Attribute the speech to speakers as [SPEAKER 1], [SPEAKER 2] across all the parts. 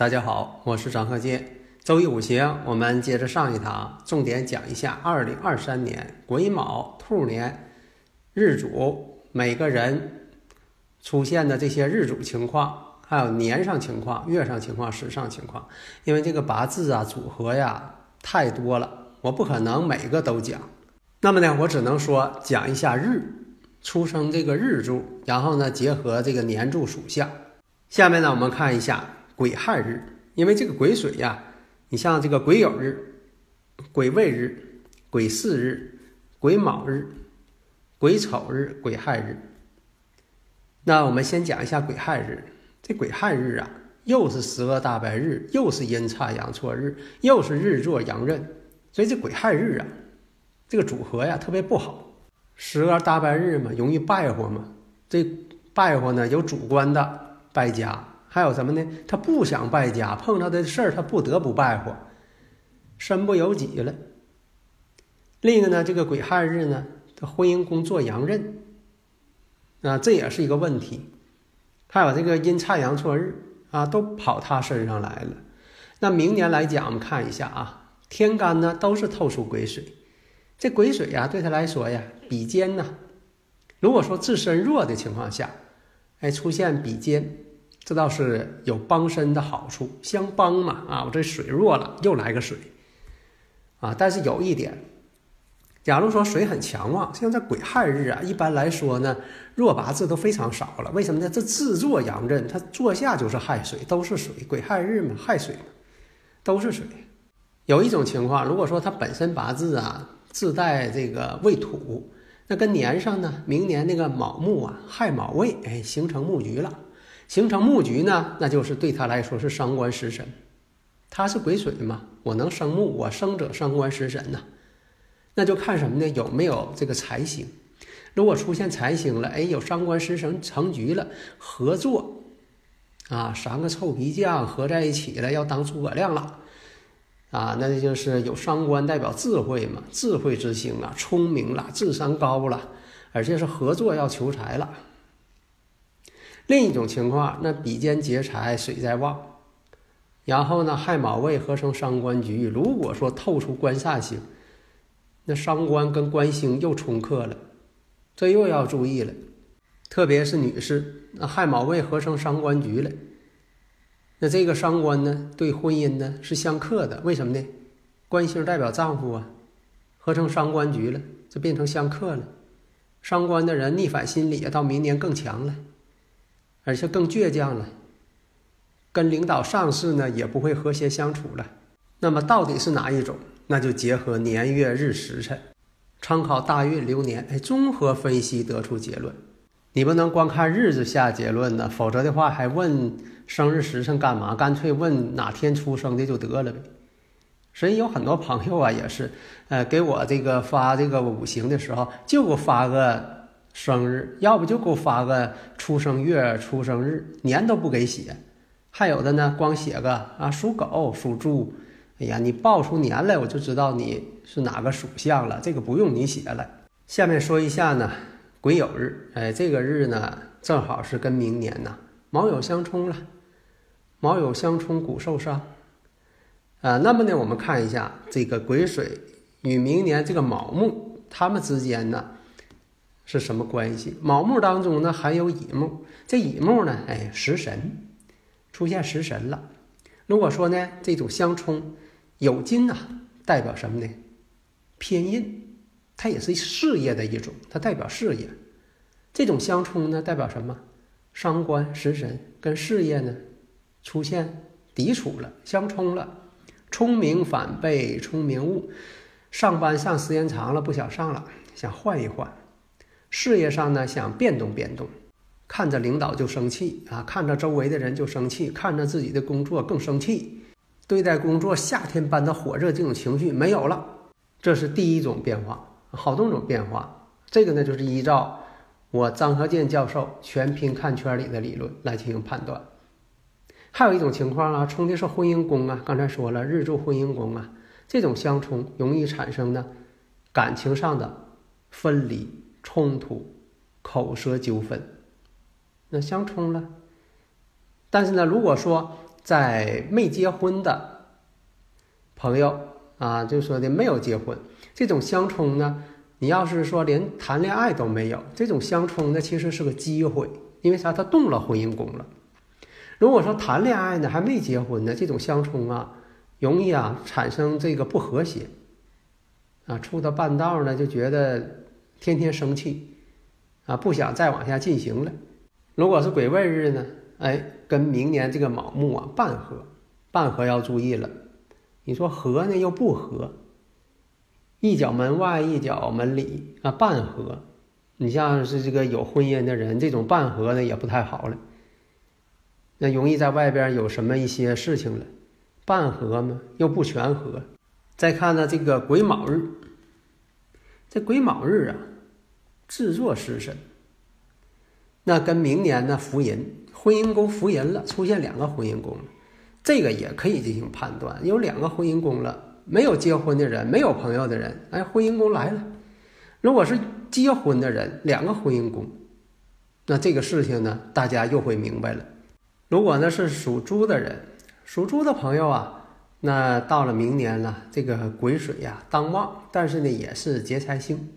[SPEAKER 1] 大家好，我是张鹤剑。周一五行，我们接着上一堂，重点讲一下二零二三年癸卯兔年日主每个人出现的这些日主情况，还有年上情况、月上情况、时上情况。因为这个八字啊组合呀太多了，我不可能每个都讲。那么呢，我只能说讲一下日出生这个日柱，然后呢结合这个年柱属相。下面呢，我们看一下。癸亥日，因为这个癸水呀，你像这个癸酉日、癸未日、癸巳日、癸卯日、癸丑日、癸亥日。那我们先讲一下癸亥日。这癸亥日啊，又是十二大白日，又是阴差阳错日，又是日坐阳刃，所以这癸亥日啊，这个组合呀特别不好。十二大白日嘛，容易败火嘛。这败火呢，有主观的败家。还有什么呢？他不想败家，碰到的事儿他不得不败火，身不由己了。另一个呢，这个癸亥日呢，他婚姻宫做阳刃，啊，这也是一个问题。还有这个阴差阳错日啊，都跑他身上来了。那明年来讲，我们看一下啊，天干呢都是透出癸水，这癸水呀，对他来说呀，比肩呐。如果说自身弱的情况下，哎，出现比肩。这倒是有帮身的好处，相帮嘛啊！我这水弱了，又来个水啊！但是有一点，假如说水很强旺，像在癸亥日啊，一般来说呢，弱八字都非常少了。为什么呢？这自坐阳刃，它坐下就是亥水，都是水。癸亥日嘛，亥水嘛，都是水。有一种情况，如果说它本身八字啊自带这个未土，那跟年上呢，明年那个卯木啊，亥卯未，哎，形成木局了。形成木局呢，那就是对他来说是伤官食神，他是癸水嘛，我能生木，我生者伤官食神呐，那就看什么呢？有没有这个财星？如果出现财星了，哎，有伤官食神成局了，合作啊，三个臭皮匠合在一起了，要当诸葛亮了啊，那就是有伤官代表智慧嘛，智慧之星啊，聪明了，智商高了，而且是合作要求财了。另一种情况，那比肩劫财，水在旺，然后呢，亥卯未合成伤官局。如果说透出官煞星，那伤官跟官星又冲克了，这又要注意了。特别是女士，那亥卯未合成伤官局了，那这个伤官呢，对婚姻呢是相克的。为什么呢？官星代表丈夫啊，合成伤官局了，就变成相克了。伤官的人逆反心理，到明年更强了。而且更倔强了，跟领导上司呢也不会和谐相处了。那么到底是哪一种？那就结合年月日时辰，参考大运流年，哎，综合分析得出结论。你不能光看日子下结论呢，否则的话还问生日时辰干嘛？干脆问哪天出生的就得了呗。所以有很多朋友啊，也是，呃，给我这个发这个五行的时候，就给我发个。生日，要不就给我发个出生月、出生日，年都不给写。还有的呢，光写个啊，属狗、属猪。哎呀，你报出年来，我就知道你是哪个属相了。这个不用你写了。下面说一下呢，癸酉日，哎，这个日呢，正好是跟明年呢卯酉相冲了。卯酉相冲，骨受伤。啊，那么呢，我们看一下这个癸水与明年这个卯木，他们之间呢。是什么关系？卯木当中呢含有乙木，这乙木呢，哎，食神出现食神了。如果说呢这种相冲有金呐，代表什么呢？偏印，它也是事业的一种，它代表事业。这种相冲呢代表什么？伤官食神跟事业呢出现抵触了，相冲了，聪明反被聪明误。上班上时间长了不想上了，想换一换。事业上呢想变动变动，看着领导就生气啊，看着周围的人就生气，看着自己的工作更生气。对待工作夏天般的火热，这种情绪没有了，这是第一种变化。好多种变化，这个呢就是依照我张和建教授全凭看圈里的理论来进行判断。还有一种情况啊，冲的是婚姻宫啊，刚才说了日柱婚姻宫啊，这种相冲容易产生呢感情上的分离、冲突、口舌纠纷，那相冲了。但是呢，如果说在没结婚的朋友啊，就说的没有结婚。这种相冲呢，你要是说连谈恋爱都没有，这种相冲呢，其实是个机会，因为啥？他动了婚姻宫了。如果说谈恋爱呢，还没结婚呢，这种相冲啊，容易啊产生这个不和谐，啊，处到半道呢，就觉得天天生气，啊，不想再往下进行了。如果是癸未日呢，哎，跟明年这个卯木啊半合，半合要注意了。你说合呢又不合。一脚门外，一脚门里啊，半合。你像是这个有婚姻的人，这种半合呢也不太好了。那容易在外边有什么一些事情了，半合嘛又不全合。再看呢，这个癸卯日，这癸卯日啊，制作食神。那跟明年呢福银，婚姻宫福银了，出现两个婚姻宫，这个也可以进行判断，有两个婚姻宫了。没有结婚的人，没有朋友的人，哎，婚姻宫来了。如果是结婚的人，两个婚姻宫，那这个事情呢，大家又会明白了。如果呢是属猪的人，属猪的朋友啊，那到了明年了，这个癸水呀当旺，但是呢也是劫财星。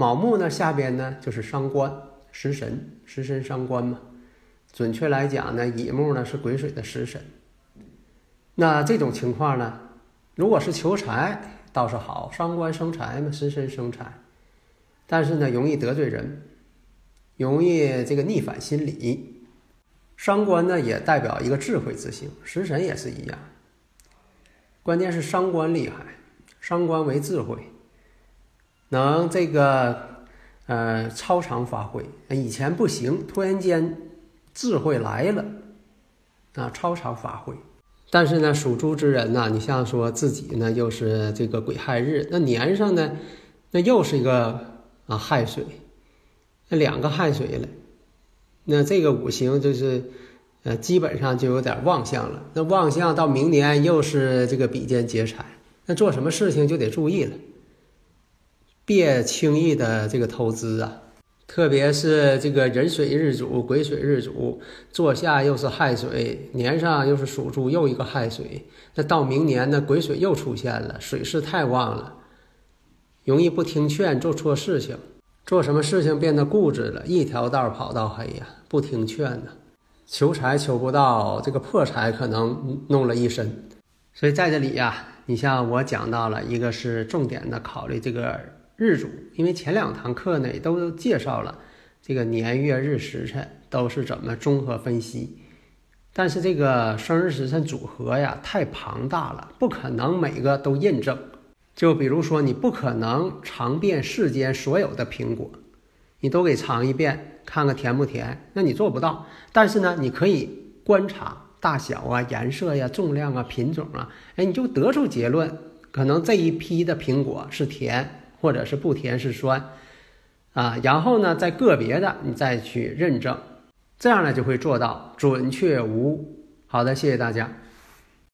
[SPEAKER 1] 卯木呢下边呢就是伤官食神，食神伤官嘛。准确来讲呢，乙木呢是癸水的食神。那这种情况呢？如果是求财倒是好，伤官生财嘛，食神生财，但是呢，容易得罪人，容易这个逆反心理。伤官呢也代表一个智慧之星，食神也是一样。关键是伤官厉害，伤官为智慧，能这个呃超常发挥。以前不行，突然间智慧来了，啊，超常发挥。但是呢，属猪之人呢，你像说自己呢，又是这个癸亥日，那年上呢，那又是一个啊亥水，那两个亥水了，那这个五行就是，呃，基本上就有点旺相了。那旺相到明年又是这个比肩劫财，那做什么事情就得注意了，别轻易的这个投资啊。特别是这个壬水日主、癸水日主，坐下又是亥水，年上又是属猪，又一个亥水。那到明年呢，癸水又出现了，水势太旺了，容易不听劝，做错事情，做什么事情变得固执了，一条道跑到黑呀，不听劝呢，求财求不到，这个破财可能弄了一身。所以在这里呀，你像我讲到了一个是重点的考虑这个。日主，因为前两堂课呢也都介绍了这个年月日时辰都是怎么综合分析，但是这个生日时辰组合呀太庞大了，不可能每个都印证。就比如说，你不可能尝遍世间所有的苹果，你都给尝一遍，看看甜不甜，那你做不到。但是呢，你可以观察大小啊、颜色呀、重量啊、品种啊，哎，你就得出结论，可能这一批的苹果是甜。或者是不甜是酸，啊，然后呢，在个别的你再去认证，这样呢就会做到准确无误。好的，谢谢大家。